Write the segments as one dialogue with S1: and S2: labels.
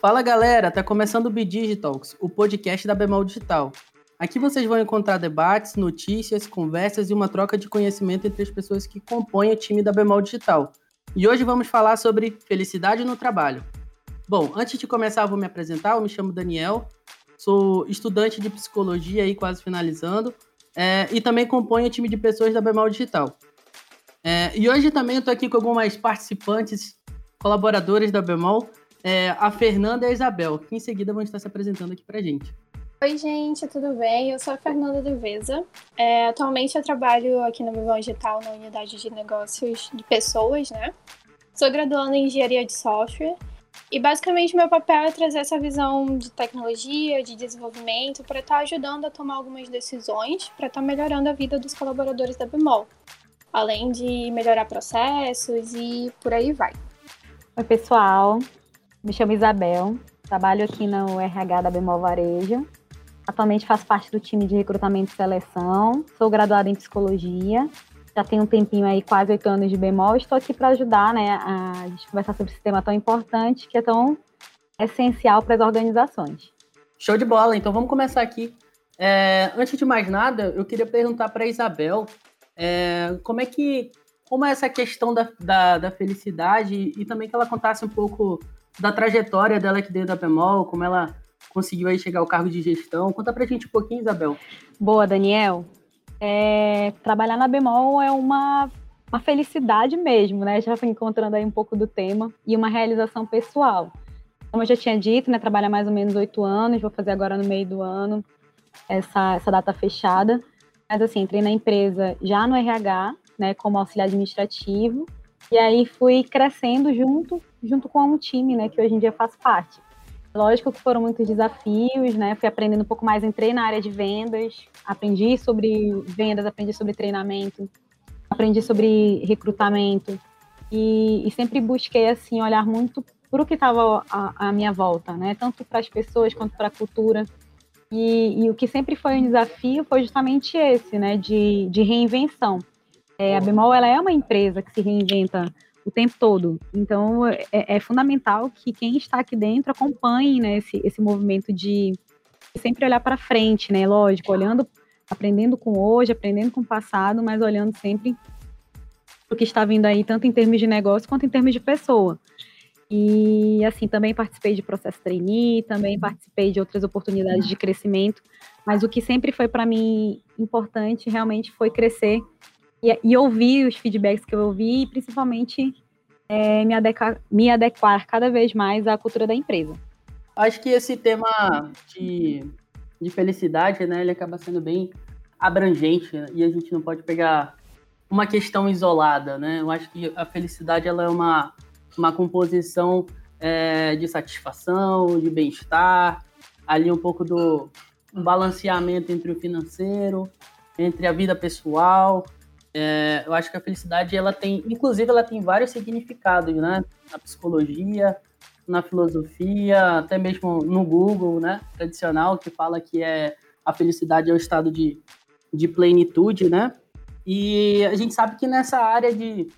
S1: Fala galera, tá começando o Bidigitalks, o podcast da Bemol Digital. Aqui vocês vão encontrar debates, notícias, conversas e uma troca de conhecimento entre as pessoas que compõem o time da Bemol Digital. E hoje vamos falar sobre felicidade no trabalho. Bom, antes de começar, vou me apresentar. Eu me chamo Daniel, sou estudante de psicologia aí, quase finalizando, é, e também componho o time de pessoas da Bemol Digital. É, e hoje também estou aqui com algumas participantes, colaboradores da Bemol, é, a Fernanda e a Isabel, que em seguida vão estar se apresentando aqui para gente.
S2: Oi, gente, tudo bem? Eu sou a Fernanda Deveza. É, atualmente eu trabalho aqui no Bemol Digital na unidade de negócios de pessoas, né? Sou graduando em engenharia de software e basicamente meu papel é trazer essa visão de tecnologia, de desenvolvimento, para estar tá ajudando a tomar algumas decisões, para estar tá melhorando a vida dos colaboradores da Bemol, além de melhorar processos e por aí vai.
S3: Oi, pessoal. Me chamo Isabel, trabalho aqui no RH da Bemol Varejo. Atualmente faço parte do time de recrutamento e seleção. Sou graduada em psicologia. Já tenho um tempinho aí, quase oito anos de bemol. Estou aqui para ajudar, né, a gente conversar sobre esse tema tão importante, que é tão essencial para as organizações.
S1: Show de bola. Então vamos começar aqui. É, antes de mais nada, eu queria perguntar para a Isabel é, como é que como é essa questão da, da, da, felicidade e também que ela contasse um pouco da trajetória dela aqui dentro da Bemol, como ela conseguiu aí chegar ao cargo de gestão. Conta pra gente um pouquinho, Isabel.
S3: Boa, Daniel. É, trabalhar na Bemol é uma, uma felicidade mesmo, né? Já fui encontrando aí um pouco do tema e uma realização pessoal. Como eu já tinha dito, né? Trabalha mais ou menos oito anos, vou fazer agora no meio do ano essa, essa data fechada. Mas assim, entrei na empresa já no RH, né? Como auxiliar administrativo. E aí fui crescendo junto junto com um time, né, que hoje em dia faz parte. Lógico que foram muitos desafios, né? Fui aprendendo um pouco mais, entrei na área de vendas, aprendi sobre vendas, aprendi sobre treinamento, aprendi sobre recrutamento e, e sempre busquei assim olhar muito para o que estava à, minha volta, né? Tanto para as pessoas quanto para a cultura. E, e, o que sempre foi um desafio foi justamente esse, né? De, de reinvenção. É, a Bemol ela é uma empresa que se reinventa o tempo todo. Então, é, é, fundamental que quem está aqui dentro acompanhe né, esse, esse movimento de sempre olhar para frente, né? Lógico, olhando, aprendendo com hoje, aprendendo com o passado, mas olhando sempre o que está vindo aí, tanto em termos de negócio quanto em termos de pessoa. E, assim, também participei de processo trainee, também participei de outras oportunidades de crescimento, mas o que sempre foi para mim importante realmente foi crescer e, e ouvir os feedbacks que eu ouvi e principalmente é, me, adequar, me adequar cada vez mais à cultura da empresa.
S1: Acho que esse tema de, de felicidade, né, ele acaba sendo bem abrangente né, e a gente não pode pegar uma questão isolada, né? Eu acho que a felicidade ela é uma, uma composição é, de satisfação, de bem-estar, ali um pouco do balanceamento entre o financeiro, entre a vida pessoal, é, eu acho que a felicidade, ela tem, inclusive, ela tem vários significados, né? Na psicologia, na filosofia, até mesmo no Google, né? Tradicional, que fala que é a felicidade é o estado de, de plenitude, né? E a gente sabe que nessa área de,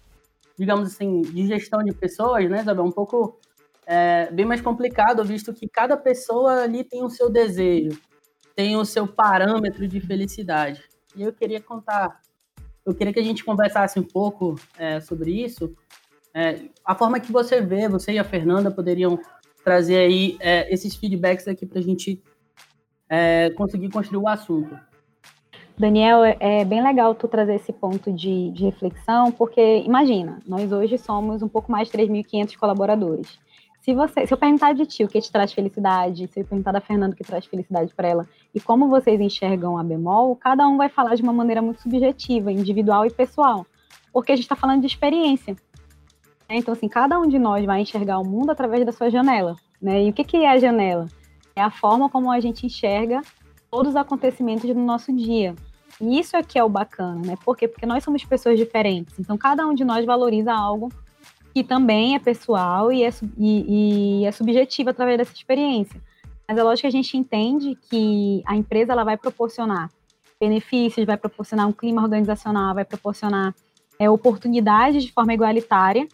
S1: digamos assim, de gestão de pessoas, né, Isabel, é um pouco é, bem mais complicado, visto que cada pessoa ali tem o seu desejo, tem o seu parâmetro de felicidade. E eu queria contar eu queria que a gente conversasse um pouco é, sobre isso. É, a forma que você vê, você e a Fernanda poderiam trazer aí é, esses feedbacks aqui para a gente é, conseguir construir o assunto.
S3: Daniel, é, é bem legal tu trazer esse ponto de, de reflexão, porque imagina, nós hoje somos um pouco mais de 3.500 colaboradores. Se você, se eu perguntar de ti o que te traz felicidade, se eu perguntar da Fernanda o que traz felicidade para ela e como vocês enxergam a bemol, cada um vai falar de uma maneira muito subjetiva, individual e pessoal, porque a gente está falando de experiência. Né? Então, assim, cada um de nós vai enxergar o mundo através da sua janela. Né? E o que, que é a janela? É a forma como a gente enxerga todos os acontecimentos do nosso dia. E isso aqui é o bacana, né? Por quê? Porque nós somos pessoas diferentes. Então, cada um de nós valoriza algo que também é pessoal e é, e, e é subjetiva através dessa experiência. Mas é lógico que a gente entende que a empresa ela vai proporcionar benefícios, vai proporcionar um clima organizacional, vai proporcionar é, oportunidades de forma igualitária,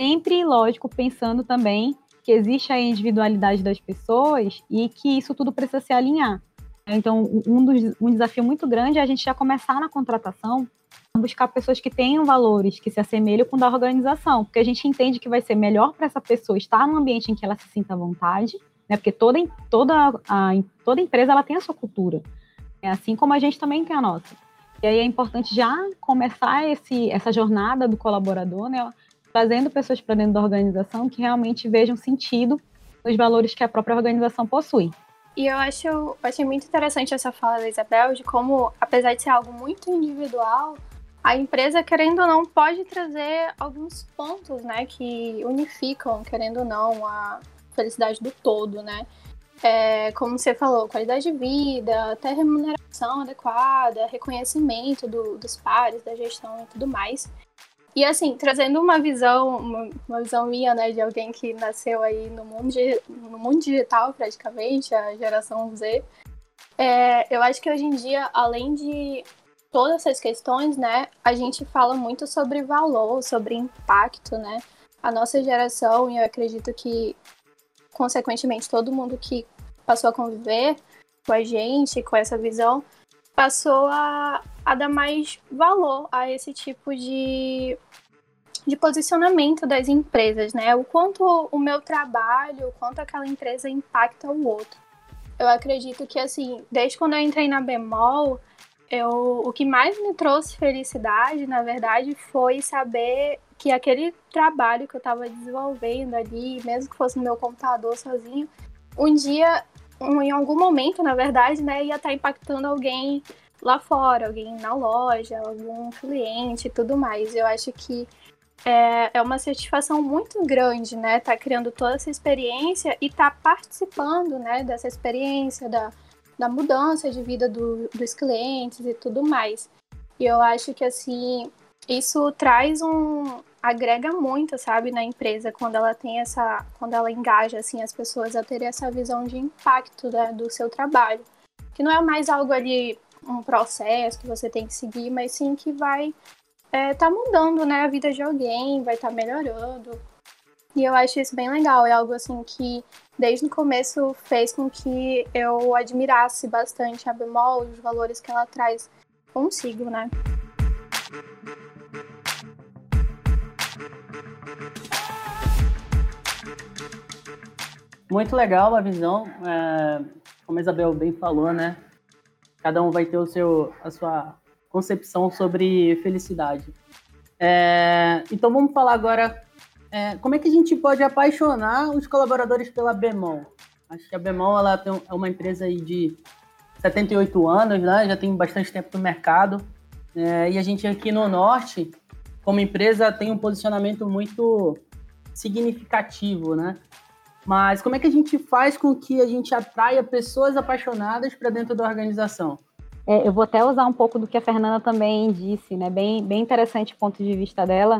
S3: sempre, lógico, pensando também que existe a individualidade das pessoas e que isso tudo precisa se alinhar. Então, um, dos, um desafio muito grande é a gente já começar na contratação buscar pessoas que tenham valores que se assemelham com o da organização, porque a gente entende que vai ser melhor para essa pessoa estar num ambiente em que ela se sinta à vontade, né? Porque toda, toda, a, toda empresa ela tem a sua cultura, é assim como a gente também tem a nossa. E aí é importante já começar esse, essa jornada do colaborador, né? Trazendo pessoas para dentro da organização que realmente vejam sentido nos valores que a própria organização possui.
S2: E eu acho, eu achei muito interessante essa fala da Isabel de como, apesar de ser algo muito individual, a empresa, querendo ou não, pode trazer alguns pontos, né, que unificam, querendo ou não, a felicidade do todo, né? É, como você falou, qualidade de vida, até remuneração adequada, reconhecimento do, dos pares, da gestão e tudo mais. E assim, trazendo uma visão, uma, visão minha, né, de alguém que nasceu aí no mundo, no mundo digital praticamente, a geração Z, é, eu acho que hoje em dia, além de todas essas questões, né, a gente fala muito sobre valor, sobre impacto, né? A nossa geração, e eu acredito que, consequentemente, todo mundo que passou a conviver com a gente, com essa visão, passou a, a dar mais valor a esse tipo de, de posicionamento das empresas, né? O quanto o meu trabalho, o quanto aquela empresa impacta o outro. Eu acredito que, assim, desde quando eu entrei na Bemol, eu, o que mais me trouxe felicidade, na verdade, foi saber que aquele trabalho que eu estava desenvolvendo ali, mesmo que fosse no meu computador sozinho, um dia em algum momento, na verdade, né, ia estar tá impactando alguém lá fora, alguém na loja, algum cliente e tudo mais. Eu acho que é, é uma satisfação muito grande, né? Tá criando toda essa experiência e tá participando, né, dessa experiência, da, da mudança de vida do, dos clientes e tudo mais. E eu acho que, assim, isso traz um, agrega muito, sabe, na empresa quando ela tem essa, quando ela engaja assim as pessoas a terem essa visão de impacto né, do seu trabalho, que não é mais algo ali um processo que você tem que seguir, mas sim que vai é, tá mudando, né, a vida de alguém, vai estar tá melhorando. E eu acho isso bem legal, é algo assim que desde o começo fez com que eu admirasse bastante a Bemol, os valores que ela traz consigo, né?
S1: Muito legal a visão, é, como a Isabel bem falou, né? Cada um vai ter o seu, a sua concepção sobre felicidade. É, então vamos falar agora é, como é que a gente pode apaixonar os colaboradores pela Bemol. Acho que a Bemol ela tem, é uma empresa aí de 78 anos, né? já tem bastante tempo no mercado. É, e a gente aqui no Norte, como empresa, tem um posicionamento muito significativo, né? Mas como é que a gente faz com que a gente atraia pessoas apaixonadas para dentro da organização?
S3: É, eu vou até usar um pouco do que a Fernanda também disse, né? Bem, bem interessante o ponto de vista dela,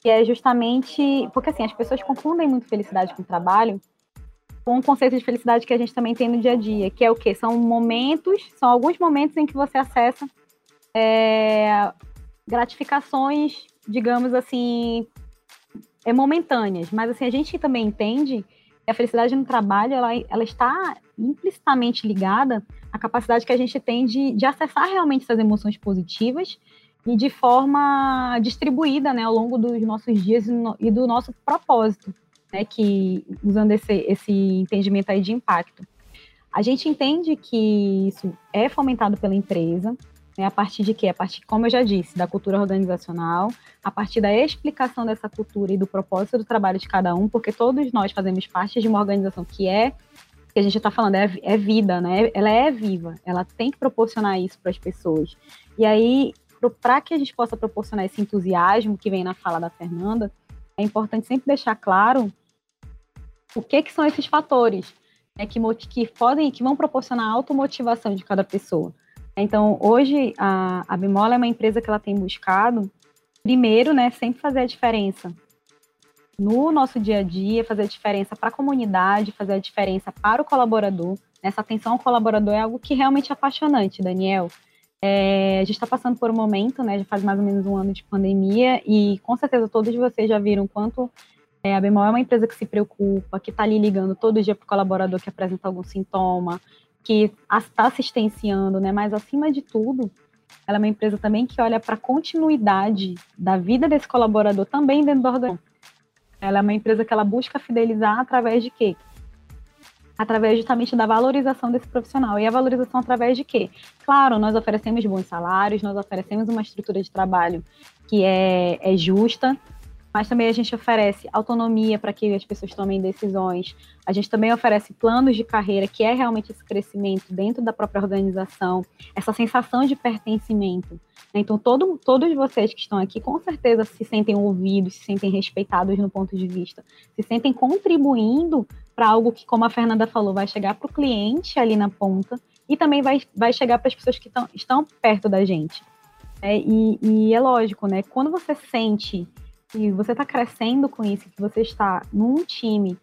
S3: que é justamente porque assim as pessoas confundem muito felicidade com trabalho com um conceito de felicidade que a gente também tem no dia a dia, que é o quê? São momentos, são alguns momentos em que você acessa é, gratificações, digamos assim, é momentâneas, mas assim a gente também entende a felicidade no trabalho, ela, ela está implicitamente ligada à capacidade que a gente tem de, de acessar realmente essas emoções positivas e de forma distribuída, né, ao longo dos nossos dias e, do nosso propósito, né, que usando esse, esse entendimento aí de impacto. A gente entende que isso é fomentado pela empresa, né, a partir de quê? A partir, como eu já disse, da cultura organizacional, a partir da explicação dessa cultura e do propósito do trabalho de cada um, porque todos nós fazemos parte de uma organização que é, que a gente está falando, é, é, vida, né? Ela é viva, ela tem que proporcionar isso para as pessoas. E aí, para que a gente possa proporcionar esse entusiasmo que vem na fala da Fernanda, é importante sempre deixar claro o que, que são esses fatores né, que, que podem, que vão proporcionar a automotivação de cada pessoa. Então, hoje, a, a Bimola é uma empresa que ela tem buscado, primeiro, né, sempre fazer a diferença no nosso dia a dia, fazer a diferença para a comunidade, fazer a diferença para o colaborador. Essa atenção ao colaborador é algo que realmente é apaixonante, Daniel. É, a gente está passando por um momento, né, já faz mais ou menos um ano de pandemia, e com certeza todos vocês já viram quanto É, a Bemol é uma empresa que se preocupa, que está ali ligando todo dia para o colaborador que apresenta algum sintoma, que está assistenciando, né? Mas acima de tudo, ela é uma empresa também que olha para a continuidade da vida desse colaborador também dentro do órgão. Ela é uma empresa que ela busca fidelizar através de quê? Através justamente da valorização desse profissional. E a valorização através de quê? Claro, nós oferecemos bons salários, nós oferecemos uma estrutura de trabalho que é, é justa, mas também a gente oferece autonomia para que as pessoas tomem decisões. A gente também oferece planos de carreira, que é realmente esse crescimento dentro da própria organização, essa sensação de pertencimento. Então, todo, todos vocês que estão aqui, com certeza, se sentem ouvidos, se sentem respeitados no ponto de vista, se sentem contribuindo para algo que, como a Fernanda falou, vai chegar para o cliente ali na ponta e também vai, vai chegar para as pessoas que tão, estão perto da gente. É, e, e é lógico, né? Quando você sente que você está crescendo com isso, que você está num time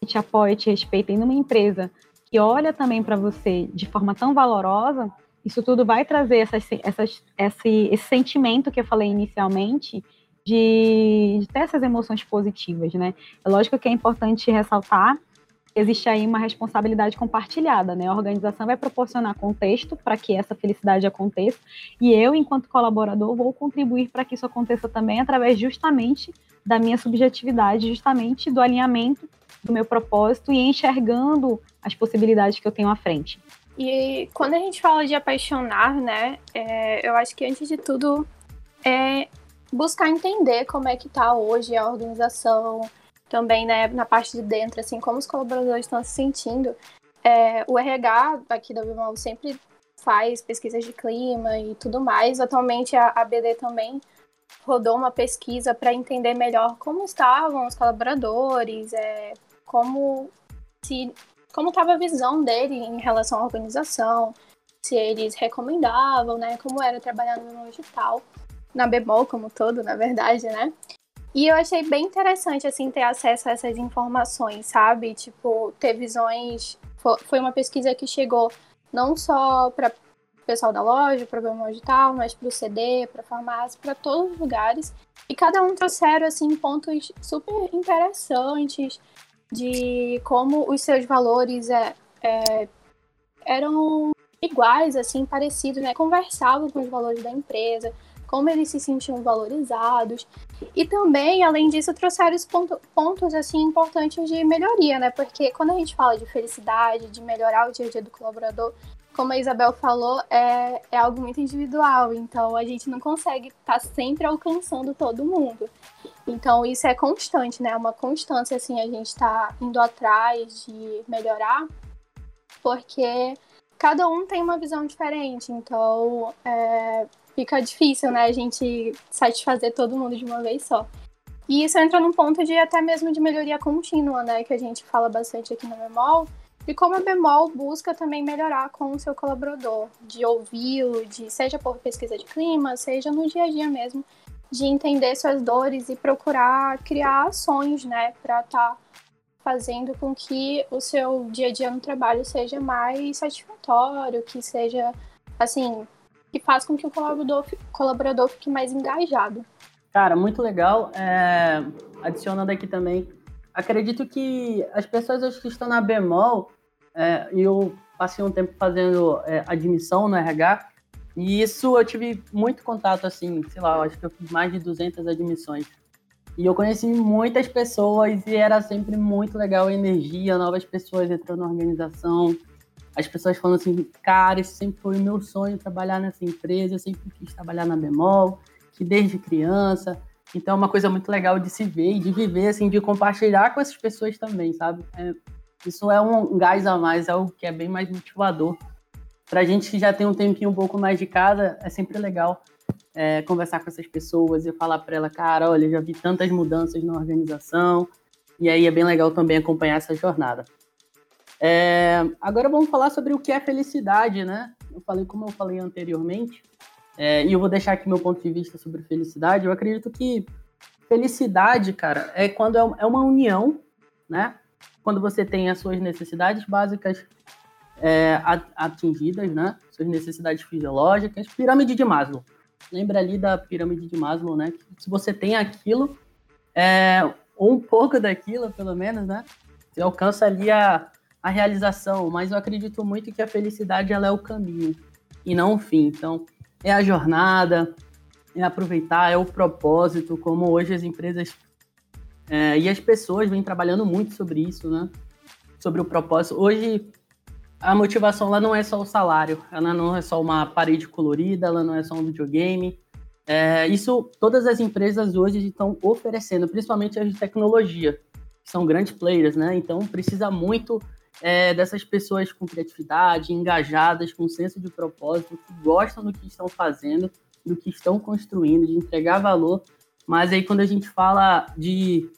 S3: que te apoia, te respeita, e numa empresa que olha também para você de forma tão valorosa, isso tudo vai trazer essas, essas, esse, esse sentimento que eu falei inicialmente de, de ter essas emoções positivas, né? É lógico que é importante ressaltar existe aí uma responsabilidade compartilhada, né? A organização vai proporcionar contexto para que essa felicidade aconteça e eu, enquanto colaborador, vou contribuir para que isso aconteça também através justamente da minha subjetividade, justamente do alinhamento do meu propósito e enxergando as possibilidades que eu tenho à frente.
S2: E quando a gente fala de apaixonar, né, é, eu acho que antes de tudo é buscar entender como é que está hoje a organização, também né, na parte de dentro, assim, como os colaboradores estão se sentindo. É, o RH aqui da Bimol sempre faz pesquisas de clima e tudo mais. Atualmente a, a BD também rodou uma pesquisa para entender melhor como estavam os colaboradores, é, como se como estava a visão dele em relação à organização, se eles recomendavam, né, como era trabalhar no digital, na Bemol como todo, na verdade, né? E eu achei bem interessante, assim, ter acesso a essas informações, sabe? Tipo, ter visões. Foi uma pesquisa que chegou não só para o pessoal da loja, para o digital, mas para o CD, para farmácia, para todos os lugares. E cada um trouxeram, assim, pontos super interessantes de como os seus valores é, é, eram iguais, assim, parecidos, né? Conversavam com os valores da empresa como eles se sentiam valorizados. E também, além disso, trouxeram os ponto, pontos assim importantes de melhoria, né? Porque quando a gente fala de felicidade, de melhorar o dia a dia do colaborador, como a Isabel falou, é, é algo muito individual. Então a gente não consegue estar tá sempre alcançando todo mundo. Então isso é constante, né? É uma constância assim a gente está indo atrás de melhorar, porque cada um tem uma visão diferente. Então é, fica difícil, né, a gente satisfazer todo mundo de uma vez só. E isso entra num ponto de até mesmo de melhoria contínua, né, que a gente fala bastante aqui no Bemol, e como a Bemol busca também melhorar com o seu colaborador, de ouvi-lo, de seja por pesquisa de clima, seja no dia a dia mesmo, de entender suas dores e procurar criar ações, né, para estar tá fazendo com que o seu dia a dia no trabalho seja mais satisfatório, que seja assim, que faz com que o colaborador, colaborador fique mais engajado.
S1: Cara, muito legal. É, adicionando aqui também, acredito que as pessoas que estão na bemol, é, eu passei um tempo fazendo é, admissão no RH, e isso eu tive muito contato, assim, sei lá, acho que eu fiz mais de 200 admissões. E eu conheci muitas pessoas e era sempre muito legal a energia, novas pessoas entrando na organização, as pessoas falando assim, cara, esse sempre foi o meu sonho trabalhar nessa empresa, eu sempre quis trabalhar na Bemol, que desde criança. Então é uma coisa muito legal de se ver e de viver, assim, de compartilhar com essas pessoas também, sabe? É, isso é um gás a mais, é algo que é bem mais motivador. Pra gente que já tem um tempinho um pouco mais de casa, é sempre legal é, conversar com essas pessoas e falar para ela, cara, olha, já vi tantas mudanças na organização, e aí é bem legal também acompanhar essa jornada. É, agora vamos falar sobre o que é felicidade, né? Eu falei, como eu falei anteriormente, é, e eu vou deixar aqui meu ponto de vista sobre felicidade. Eu acredito que felicidade, cara, é quando é, é uma união, né? Quando você tem as suas necessidades básicas é, atingidas, né? Suas necessidades fisiológicas, pirâmide de Maslow. Lembra ali da pirâmide de Maslow, né? Que se você tem aquilo, é, ou um pouco daquilo, pelo menos, né? Você alcança ali a, a realização, mas eu acredito muito que a felicidade ela é o caminho e não o fim. Então, é a jornada, é aproveitar, é o propósito, como hoje as empresas é, e as pessoas vêm trabalhando muito sobre isso, né? Sobre o propósito. Hoje, a motivação lá não é só o salário, ela não é só uma parede colorida, ela não é só um videogame. É, isso todas as empresas hoje estão oferecendo, principalmente as de tecnologia, que são grandes players, né? Então precisa muito é, dessas pessoas com criatividade, engajadas, com senso de propósito, que gostam do que estão fazendo, do que estão construindo, de entregar valor. Mas aí quando a gente fala de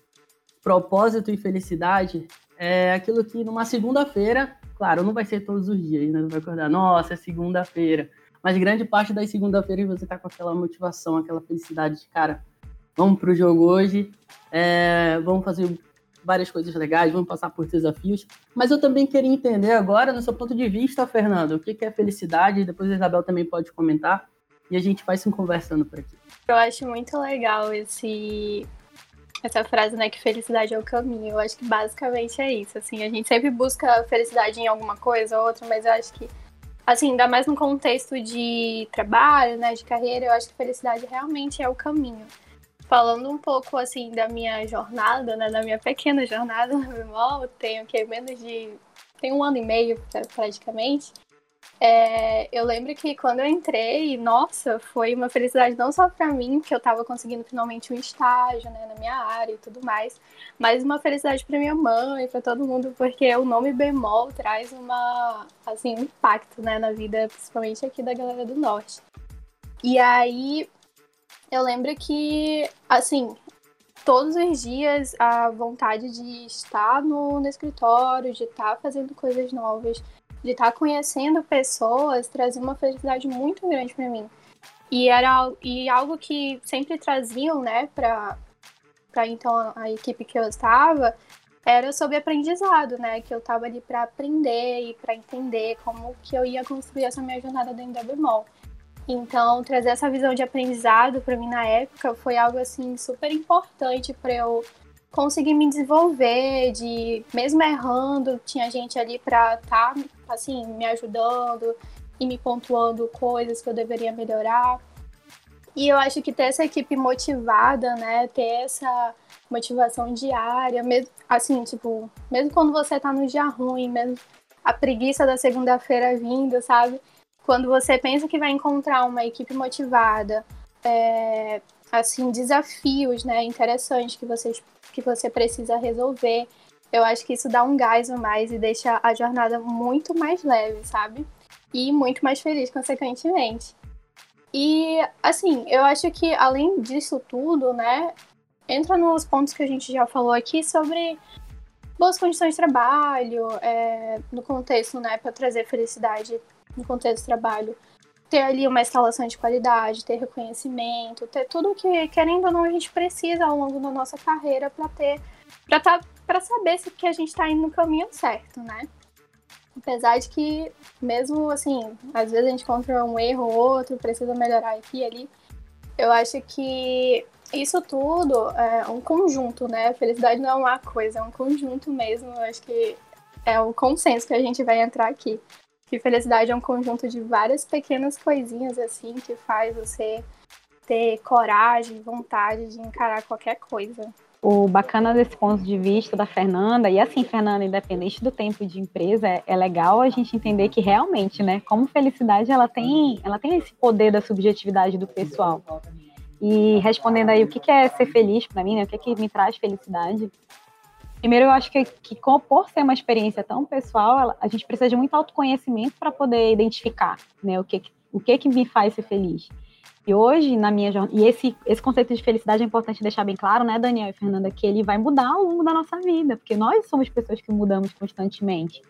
S1: propósito e felicidade, é aquilo que numa segunda-feira, claro, não vai ser todos os dias, né? Não vai acordar, nossa, é segunda-feira. Mas grande parte das segunda-feiras você tá com aquela motivação, aquela felicidade de, cara, vamos pro jogo hoje, é, vamos fazer várias coisas legais, vamos passar por desafios. Mas eu também queria entender agora, no seu ponto de vista, Fernando, o que é felicidade? Depois a Isabel também pode comentar e a gente vai se conversando por aqui.
S2: Eu acho muito legal esse essa frase, né, que felicidade é o caminho. Eu acho que basicamente é isso, assim, a gente sempre busca felicidade em alguma coisa ou outra, mas eu acho que assim, ainda mais no contexto de trabalho, né, de carreira, eu acho que felicidade realmente é o caminho falando um pouco assim da minha jornada, né, da minha pequena jornada no Bemol, tenho que menos de tem um ano e meio praticamente. É, eu lembro que quando eu entrei, nossa, foi uma felicidade não só para mim, que eu estava conseguindo finalmente um estágio né, na minha área e tudo mais, mas uma felicidade para minha mãe, para todo mundo, porque o nome bemol traz uma, assim, um impacto né, na vida, principalmente aqui da galera do norte. E aí, eu lembro que, assim, todos os dias a vontade de estar no, no escritório, de estar fazendo coisas novas, de estar conhecendo pessoas, trazia uma felicidade muito grande para mim. E era e algo que sempre traziam, né, para para então a equipe que eu estava, era sobre aprendizado, né, que eu estava ali para aprender e para entender como que eu ia construir essa minha jornada dentro da Bemol. Então, trazer essa visão de aprendizado para mim na época foi algo assim super importante para eu conseguir me desenvolver, de mesmo errando, tinha gente ali para estar tá, assim, me ajudando e me pontuando coisas que eu deveria melhorar. E eu acho que ter essa equipe motivada, né, ter essa motivação diária, mesmo assim, tipo, mesmo quando você tá no dia ruim, mesmo a preguiça da segunda-feira vindo, sabe? Quando você pensa que vai encontrar uma equipe motivada, é, assim, desafios, né, interessantes que você, que você precisa resolver, eu acho que isso dá um gás a mais e deixa a jornada muito mais leve, sabe? E muito mais feliz, consequentemente. E, assim, eu acho que além disso tudo, né, entra nos pontos que a gente já falou aqui sobre boas condições de trabalho, é, no contexto, né, para trazer felicidade no contexto de trabalho, ter ali uma instalação de qualidade, ter reconhecimento, ter tudo que, querendo ou não, a gente precisa ao longo da nossa carreira para ter, para tá, para saber se que a gente está indo no caminho certo, né? Apesar de que, mesmo assim, às vezes a gente encontra um erro ou outro, precisa melhorar aqui e ali, eu acho que isso tudo é um conjunto, né? Felicidade não é uma coisa, é um conjunto mesmo. Eu acho que é o consenso que a gente vai entrar aqui que felicidade é um conjunto de várias pequenas coisinhas assim que faz você ter coragem, vontade de encarar qualquer coisa.
S3: O bacana desse ponto de vista da Fernanda, e assim, Fernanda, independente do tempo de empresa, é, é legal a gente entender que realmente, né, como felicidade, ela tem, ela tem esse poder da subjetividade do pessoal. E respondendo aí o que é ser feliz para mim, né, o que, que me traz felicidade, Primeiro, eu acho que, que por ser uma experiência tão pessoal, a gente precisa de muito autoconhecimento para poder identificar né, o, que, o que, que me faz ser feliz. E hoje, na minha e esse, esse conceito de felicidade é importante deixar bem claro, né, Daniel e Fernanda, que ele vai mudar ao longo da nossa vida, porque nós somos pessoas que mudamos constantemente.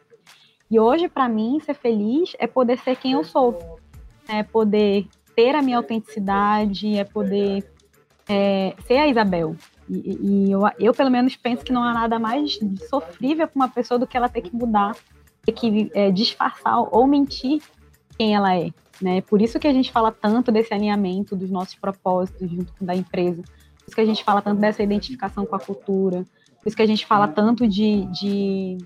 S3: E hoje, para mim, ser feliz é poder ser quem eu sou, é poder ter a minha autenticidade, é poder é, ser a Isabel, e, e eu, eu, pelo menos, penso que não há nada mais sofrível para uma pessoa do que ela ter que mudar, ter que é, disfarçar ou mentir quem ela é. Né? Por isso que a gente fala tanto desse alinhamento dos nossos propósitos junto com da empresa. Por isso que a gente fala tanto dessa identificação com a cultura, por isso que a gente fala tanto de, de,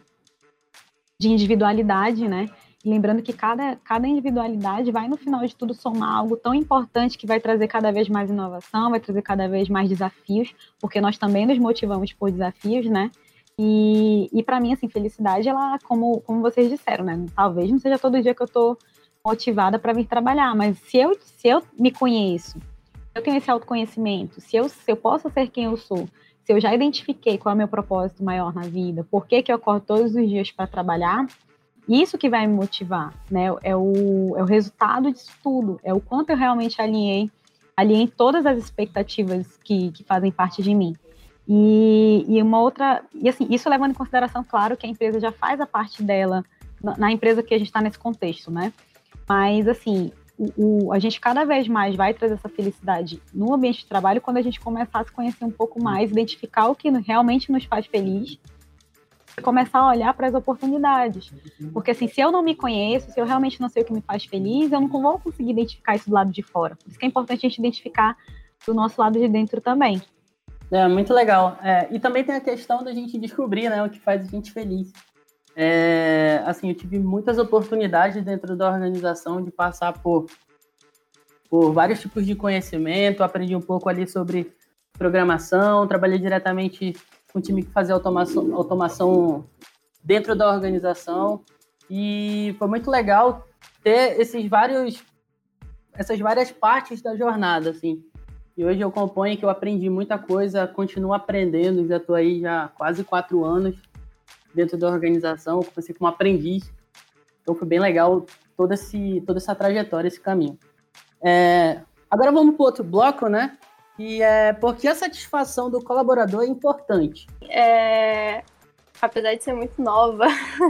S3: de individualidade, né? Lembrando que cada, cada individualidade vai, no final de tudo, somar algo tão importante que vai trazer cada vez mais inovação, vai trazer cada vez mais desafios, porque nós também nos motivamos por desafios, né? E, e para mim, assim, felicidade, ela, como, como vocês disseram, né? Talvez não seja todo dia que eu tô motivada para vir trabalhar, mas se eu, se eu me conheço, eu tenho esse autoconhecimento, se eu, se eu posso ser quem eu sou, se eu já identifiquei qual é o meu propósito maior na vida, por que, que eu acordo todos os dias para trabalhar, isso que vai me motivar, né? É o, é o resultado disso tudo, é o quanto eu realmente alinhei, alinhei todas as expectativas que, que fazem parte de mim. E, e uma outra, e assim, isso levando em consideração, claro, que a empresa já faz a parte dela na, empresa que a gente está nesse contexto, né? Mas assim, o, o, a gente cada vez mais vai trazer essa felicidade no ambiente de trabalho quando a gente começar a se conhecer um pouco mais, identificar o que realmente nos faz feliz começar a olhar para as oportunidades. Porque assim, se eu não me conheço, se eu realmente não sei o que me faz feliz, eu não vou conseguir identificar isso do lado de fora. Por isso que é importante a gente identificar do nosso lado de dentro também.
S1: É, muito legal. É, e também tem a questão da gente descobrir né, o que faz a gente feliz. É, assim, eu tive muitas oportunidades dentro da organização de passar por, por vários tipos de conhecimento, aprendi um pouco ali sobre programação, trabalhei diretamente um time que fazia automação, automação dentro da organização e foi muito legal ter esses vários essas várias partes da jornada, assim. E hoje eu componho que eu aprendi muita coisa, continuo aprendendo, já estou aí já quase quatro anos dentro da organização, comecei como aprendiz. Então foi bem legal toda, esse, toda essa trajetória, esse caminho. É, agora vamos para outro bloco, né? E é porque a satisfação do colaborador é importante.
S2: É, apesar de ser muito nova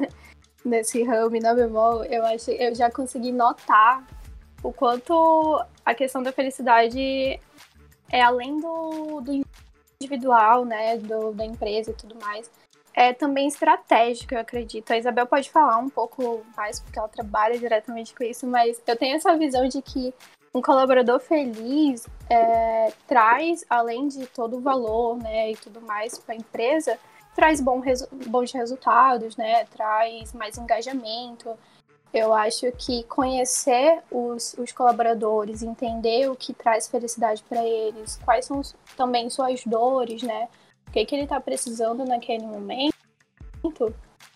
S2: nesse ramo na bemol, eu acho eu já consegui notar o quanto a questão da felicidade é além do, do individual, né, do, da empresa e tudo mais, é também estratégico, eu acredito. A Isabel pode falar um pouco mais, porque ela trabalha diretamente com isso, mas eu tenho essa visão de que um colaborador feliz é, traz, além de todo o valor, né, e tudo mais para a empresa, traz bom resu bons resultados, né, traz mais engajamento, eu acho que conhecer os, os colaboradores, entender o que traz felicidade para eles, quais são também suas dores, né? O que, que ele está precisando naquele momento,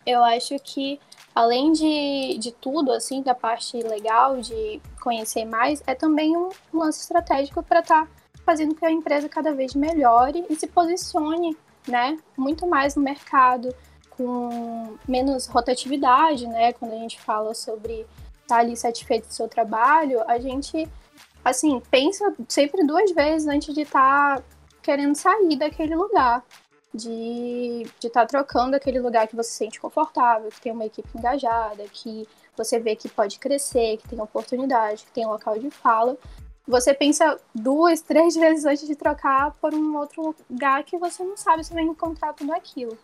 S2: eu acho que além de, de tudo, assim, da parte legal de conhecer mais, é também um, lance estratégico para estar tá fazendo que a empresa cada vez melhore e se posicione, né, muito mais no mercado, com menos rotatividade, né? Quando a gente fala sobre estar tá ali satisfeito do seu trabalho, a gente, assim, pensa sempre duas vezes antes de estar tá querendo sair daquele lugar. De estar tá trocando aquele lugar que você se sente confortável, que tem uma equipe engajada, que você vê que pode crescer, que tem oportunidade, que tem local de fala. Você pensa duas, três vezes antes de trocar por um outro lugar que você não sabe se vai encontrar tudo aquilo.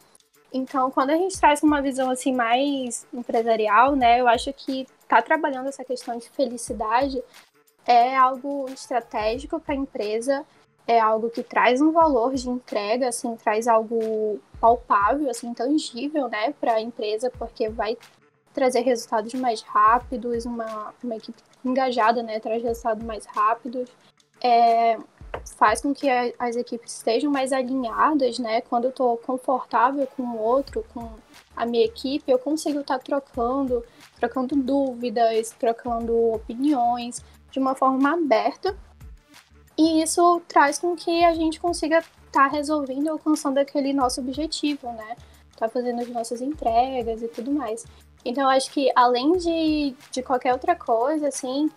S2: Então, quando a gente traz uma visão assim mais empresarial, né, eu acho que tá trabalhando essa questão de felicidade é algo estratégico para a empresa, é algo que traz um valor de entrega, assim, traz algo palpável, assim, tangível, né, para a empresa, porque vai trazer resultados mais rápidos, uma, uma equipe engajada, né, traz resultados mais rápidos. É, faz com que a, as equipes estejam mais alinhadas, né? Quando eu estou confortável com o outro, com a minha equipe, eu consigo estar tá trocando, trocando dúvidas, trocando opiniões de uma forma aberta. E isso traz com que a gente consiga estar tá resolvendo, alcançando aquele nosso objetivo, né? Tá fazendo as nossas entregas e tudo mais. Então, eu acho que além de, de qualquer outra coisa, assim,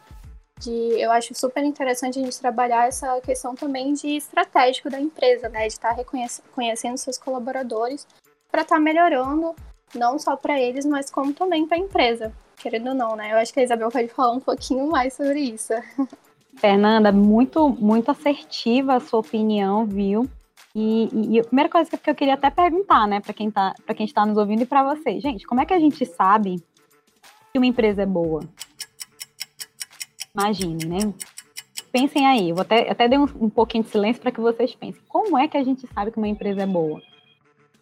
S2: de eu acho super interessante a gente trabalhar essa questão também de estratégico da empresa, né, de estar reconhecendo seus colaboradores para estar tá melhorando não só para eles, mas como também para a empresa, querendo ou não, né? Eu acho que a Isabel pode falar um pouquinho mais sobre isso.
S3: Fernanda, muito muito assertiva a sua opinião, viu? E, e, a primeira coisa que eu queria até perguntar, né, para quem tá, para quem está nos ouvindo e para vocês, gente, como é que a gente sabe que uma empresa é boa? Imagine, né? pensem aí, vou até, até dar um, um pouquinho de silêncio para que vocês pensem. Como é que a gente sabe que uma empresa é boa?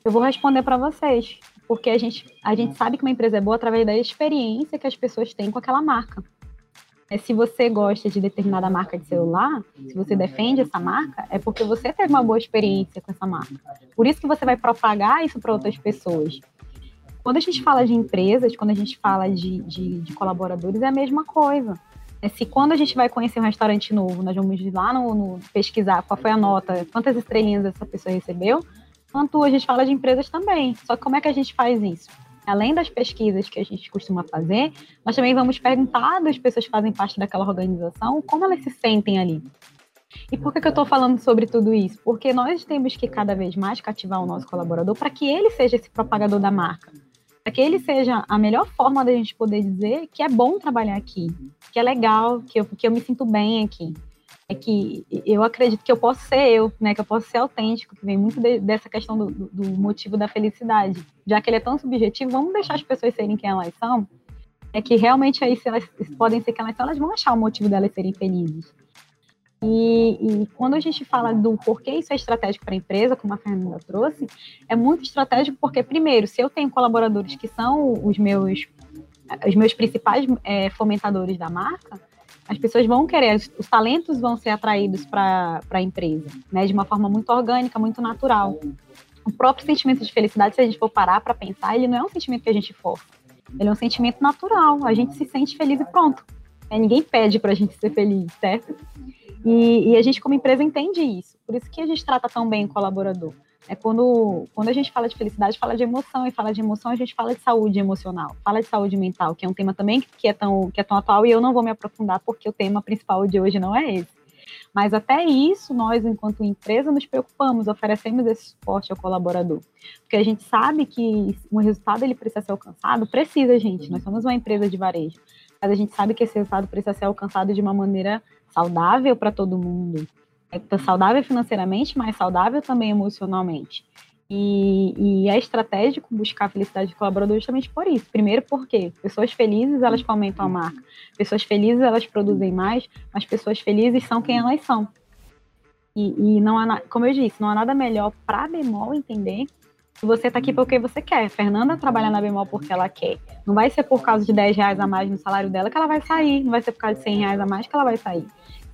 S3: Eu vou responder para vocês, porque a gente, a gente sabe que uma empresa é boa através da experiência que as pessoas têm com aquela marca. É, se você gosta de determinada marca de celular, se você defende essa marca, é porque você teve uma boa experiência com essa marca. Por isso que você vai propagar isso para outras pessoas. Quando a gente fala de empresas, quando a gente fala de, de, de colaboradores, é a mesma coisa. É, se quando a gente vai conhecer um restaurante novo, nós vamos lá no, no, pesquisar qual foi a nota, quantas estrelinhas essa pessoa recebeu, quanto a gente fala de empresas também. Só que como é que a gente faz isso? Além das pesquisas que a gente costuma fazer, nós também vamos perguntar das pessoas que fazem parte daquela organização como elas se sentem ali. E por que, que eu estou falando sobre tudo isso? Porque nós temos que cada vez mais cativar o nosso colaborador para que ele seja esse propagador da marca para que ele seja a melhor forma da gente poder dizer que é bom trabalhar aqui, que é legal, que eu, que eu me sinto bem aqui. É que eu acredito que eu posso ser eu, né? Que eu posso ser autêntico, que vem muito de, dessa questão do, do, motivo da felicidade. Já que ele é tão subjetivo, vamos deixar as pessoas serem quem elas são. É que realmente aí, se elas podem ser quem elas são, elas vão achar o motivo delas serem felizes. E, e, quando a gente fala do porquê isso é estratégico para a empresa, como a Fernanda trouxe, é muito estratégico porque, primeiro, se eu tenho colaboradores que são os meus, os meus principais é, fomentadores da marca, as pessoas vão querer, os talentos vão ser atraídos para a empresa, né, de uma forma muito orgânica, muito natural. O próprio sentimento de felicidade, se a gente for parar para pensar, ele não é um sentimento que a gente força, ele é um sentimento natural, a gente se sente feliz e pronto. É, ninguém pede para a gente ser feliz, certo? E, e, a gente, como empresa, entende isso. Por isso que a gente trata tão bem o colaborador. É quando, quando a gente fala de felicidade, fala de emoção, e fala de emoção, a gente fala de saúde emocional, fala de saúde mental, que é um tema também que é tão, que é tão atual, e eu não vou me aprofundar porque o tema principal de hoje não é esse. Mas até isso, nós, enquanto empresa, nos preocupamos, oferecemos esse suporte ao colaborador. Porque a gente sabe que um resultado ele precisa ser alcançado, precisa, gente. Nós somos uma empresa de varejo. Mas a gente sabe que esse resultado precisa ser alcançado de uma maneira saudável para todo mundo. É saudável financeiramente, mas saudável também emocionalmente. E, e, é estratégico buscar a felicidade de colaboradores justamente por isso. Primeiro, porque pessoas felizes elas fomentam a marca, pessoas felizes elas produzem mais, mas pessoas felizes são quem elas são. E, e não há, como eu disse, não há nada melhor para bemol entender que você está aqui porque você quer. Fernanda trabalha na bemol porque ela quer. Não vai ser por causa de 10 reais a mais no salário dela que ela vai sair, não vai ser por causa de 100 reais a mais que ela vai sair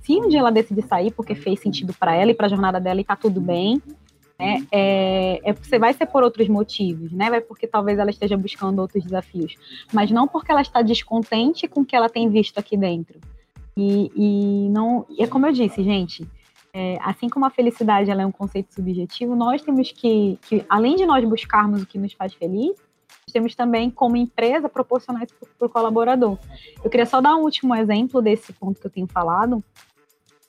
S3: se um dia ela decidir sair porque fez sentido para ela e para a jornada dela e tá tudo bem, né, é, é, você vai ser por outros motivos, né? Vai porque talvez ela esteja buscando outros desafios, mas não porque ela está descontente com o que ela tem visto aqui dentro. E, e não, é como eu disse, gente. É, assim como a felicidade ela é um conceito subjetivo, nós temos que, que, além de nós buscarmos o que nos faz feliz, temos também, como empresa, proporcionar isso para o colaborador. Eu queria só dar um último exemplo desse ponto que eu tenho falado,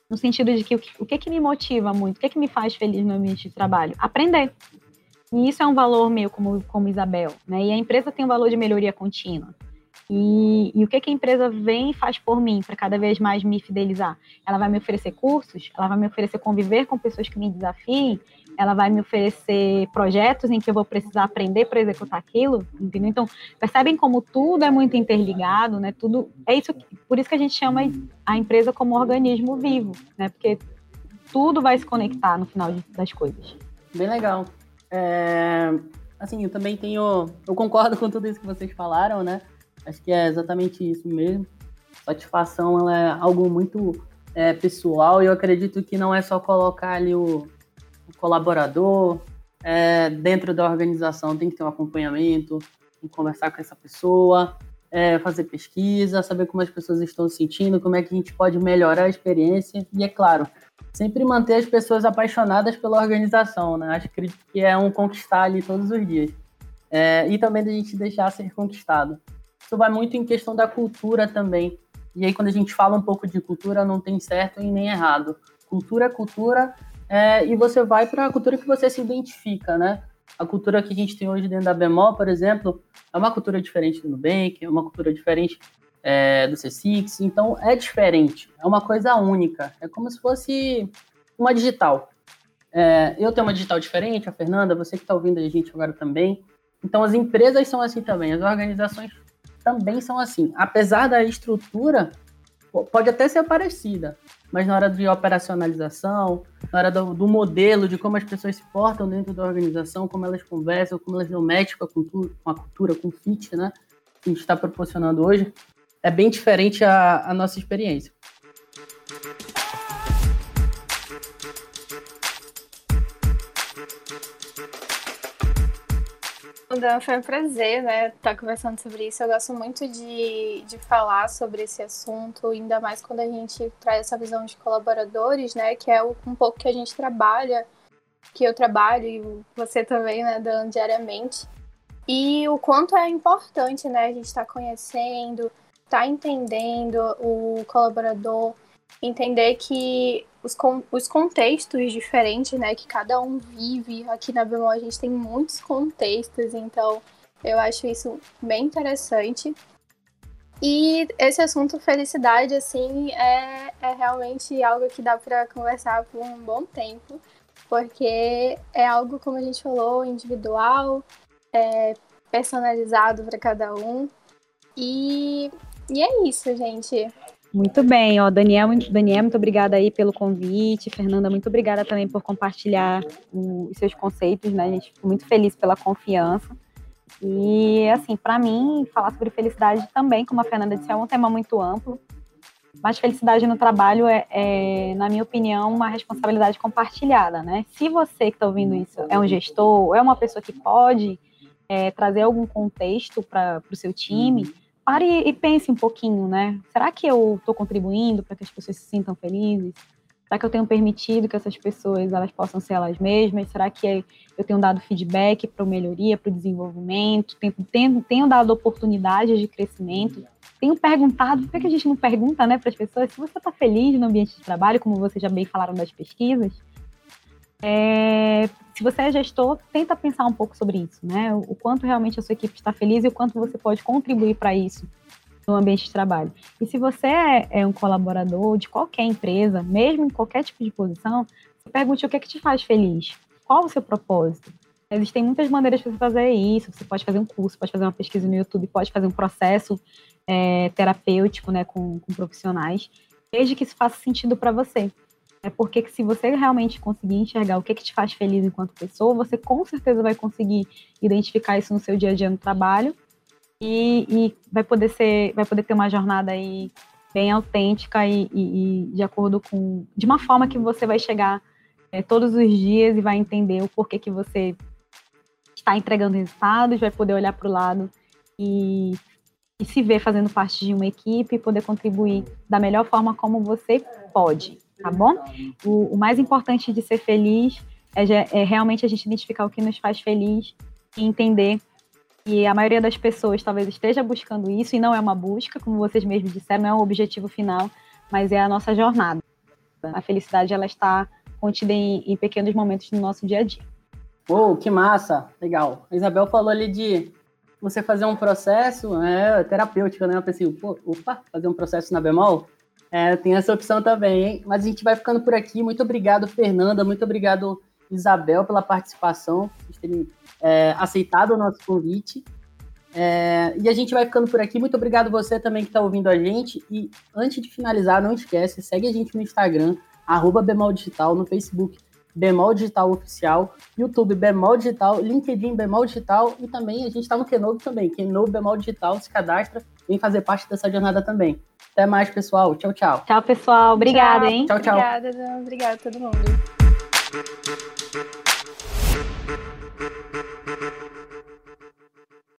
S3: no sentido de que o, que o que, que me motiva muito, o que, que me faz feliz no ambiente de trabalho? Aprender. E isso é um valor meu como, como Isabel, né? E a empresa tem um valor de melhoria contínua. E, e o que, que a empresa vem e faz por mim para cada vez mais me fidelizar? Ela vai me oferecer cursos, ela vai me oferecer conviver com pessoas que me desafiem, ela vai me oferecer projetos em que eu vou precisar aprender para executar aquilo, entendeu? Então, percebem como tudo é muito interligado, né? Tudo é isso, por isso que a gente chama a empresa como organismo vivo, né? Porque tudo vai se conectar no final das coisas.
S1: Bem legal. É, assim, eu também tenho, eu concordo com tudo isso que vocês falaram, né? Acho que é exatamente isso mesmo. Satisfação, ela é algo muito é, pessoal e eu acredito que não é só colocar ali o colaborador, é, dentro da organização tem que ter um acompanhamento, tem que conversar com essa pessoa, é, fazer pesquisa, saber como as pessoas estão se sentindo, como é que a gente pode melhorar a experiência e, é claro, sempre manter as pessoas apaixonadas pela organização, né? Acho que é um conquistar ali todos os dias. É, e também da gente deixar ser conquistado. Isso vai muito em questão da cultura também. E aí, quando a gente fala um pouco de cultura, não tem certo e nem errado. Cultura é cultura é, e você vai para a cultura que você se identifica, né? A cultura que a gente tem hoje dentro da Bemol, por exemplo, é uma cultura diferente do Nubank, é uma cultura diferente é, do C6, então é diferente, é uma coisa única, é como se fosse uma digital. É, eu tenho uma digital diferente, a Fernanda, você que está ouvindo a gente agora também. Então as empresas são assim também, as organizações também são assim. Apesar da estrutura pode até ser parecida, mas na hora de operacionalização, na hora do, do, modelo, de como as pessoas se portam dentro da organização, como elas conversam, como elas dão match com a cultura, com, a cultura, com o fit, né? Que a gente está proporcionando hoje, é bem diferente a, a nossa experiência.
S2: Dan, foi um prazer, né, estar tá conversando sobre isso. Eu gosto muito de, de falar sobre esse assunto, ainda mais quando a gente traz essa visão de colaboradores, né, que é um pouco que a gente trabalha, que eu trabalho e você também, né, Dan, diariamente. E o quanto é importante, né, a gente estar tá conhecendo, estar tá entendendo o colaborador, entender que os, os contextos diferentes, né, que cada um vive. Aqui na Bemol a gente tem muitos contextos, então eu acho isso bem interessante. E esse assunto felicidade, assim, é, é realmente algo que dá para conversar por um bom tempo, porque é algo, como a gente falou, individual, é personalizado para cada um. E, e é isso, gente.
S3: Muito bem, ó, Daniel, Daniel, muito obrigada aí pelo convite. Fernanda, muito obrigada também por compartilhar os seus conceitos, né? A gente fica muito feliz pela confiança. E, assim, para mim, falar sobre felicidade também, como a Fernanda disse, é um tema muito amplo. Mas felicidade no trabalho é, é na minha opinião, uma responsabilidade compartilhada, né? Se você que está ouvindo isso é um gestor, é uma pessoa que pode é, trazer algum contexto para o seu time, pare e pense um pouquinho, né? Será que eu estou contribuindo para que as pessoas se sintam felizes? Será que eu tenho permitido que essas pessoas elas possam ser elas mesmas? Será que eu tenho dado feedback para melhoria, para o desenvolvimento? Tenho, tenho, tenho, dado oportunidades de crescimento? Tenho perguntado, por que a gente não pergunta né, para as pessoas se você está feliz no ambiente de trabalho, como vocês já bem falaram das pesquisas? É, se você é gestor, tenta pensar um pouco sobre isso, né? O quanto realmente a sua equipe está feliz e o quanto você pode contribuir para isso no ambiente de trabalho. E se você é, é, um colaborador de qualquer empresa, mesmo em qualquer tipo de posição, pergunte o que é que te faz feliz. Qual o seu propósito? Existem muitas maneiras de você fazer isso. Você pode fazer um curso, pode fazer uma pesquisa no YouTube, pode fazer um processo é, terapêutico né, com, com profissionais, desde que isso faça sentido para você. É porque se você realmente conseguir enxergar o que, que te faz feliz enquanto pessoa, você com certeza vai conseguir identificar isso no seu dia a dia no trabalho e, e vai poder ser, vai poder ter uma jornada aí bem autêntica e, e, e de acordo com, de uma forma que você vai chegar é, todos os dias e vai entender o porquê que você está entregando resultados, vai poder olhar para o lado e, e se ver fazendo parte de uma equipe e poder contribuir da melhor forma como você pode tá bom? O, o mais importante de ser feliz é, é, realmente a gente identificar o que nos faz feliz e entender que a maioria das pessoas talvez esteja buscando isso e não é uma busca, como vocês mesmos disseram, não é um objetivo final, mas é a nossa jornada. A felicidade ela está contida em, em pequenos momentos do nosso dia a dia.
S1: Uou, que massa! Legal. A Isabel falou ali de você fazer um processo é, terapêutico, né? Eu pensei, pô, opa, fazer um processo na bemol? É, tem essa opção também, hein? Mas a gente vai ficando por aqui. Muito obrigado, Fernanda. Muito obrigado, Isabel, pela participação, por terem é, aceitado o nosso convite. É, e a gente vai ficando por aqui. Muito obrigado você também que está ouvindo a gente. E antes de finalizar, não esquece, segue a gente no Instagram, arroba Bemol Digital, no Facebook, Bemol Digital Oficial, YouTube Bemol Digital, LinkedIn Bemol Digital e também a gente está no Kenobi também. Kenobi Bemol Digital se cadastra, vem fazer parte dessa jornada também. Até mais, pessoal. Tchau, tchau.
S3: Tchau, pessoal. Obrigada, hein?
S1: Tchau, tchau.
S2: Obrigada, obrigada a todo mundo.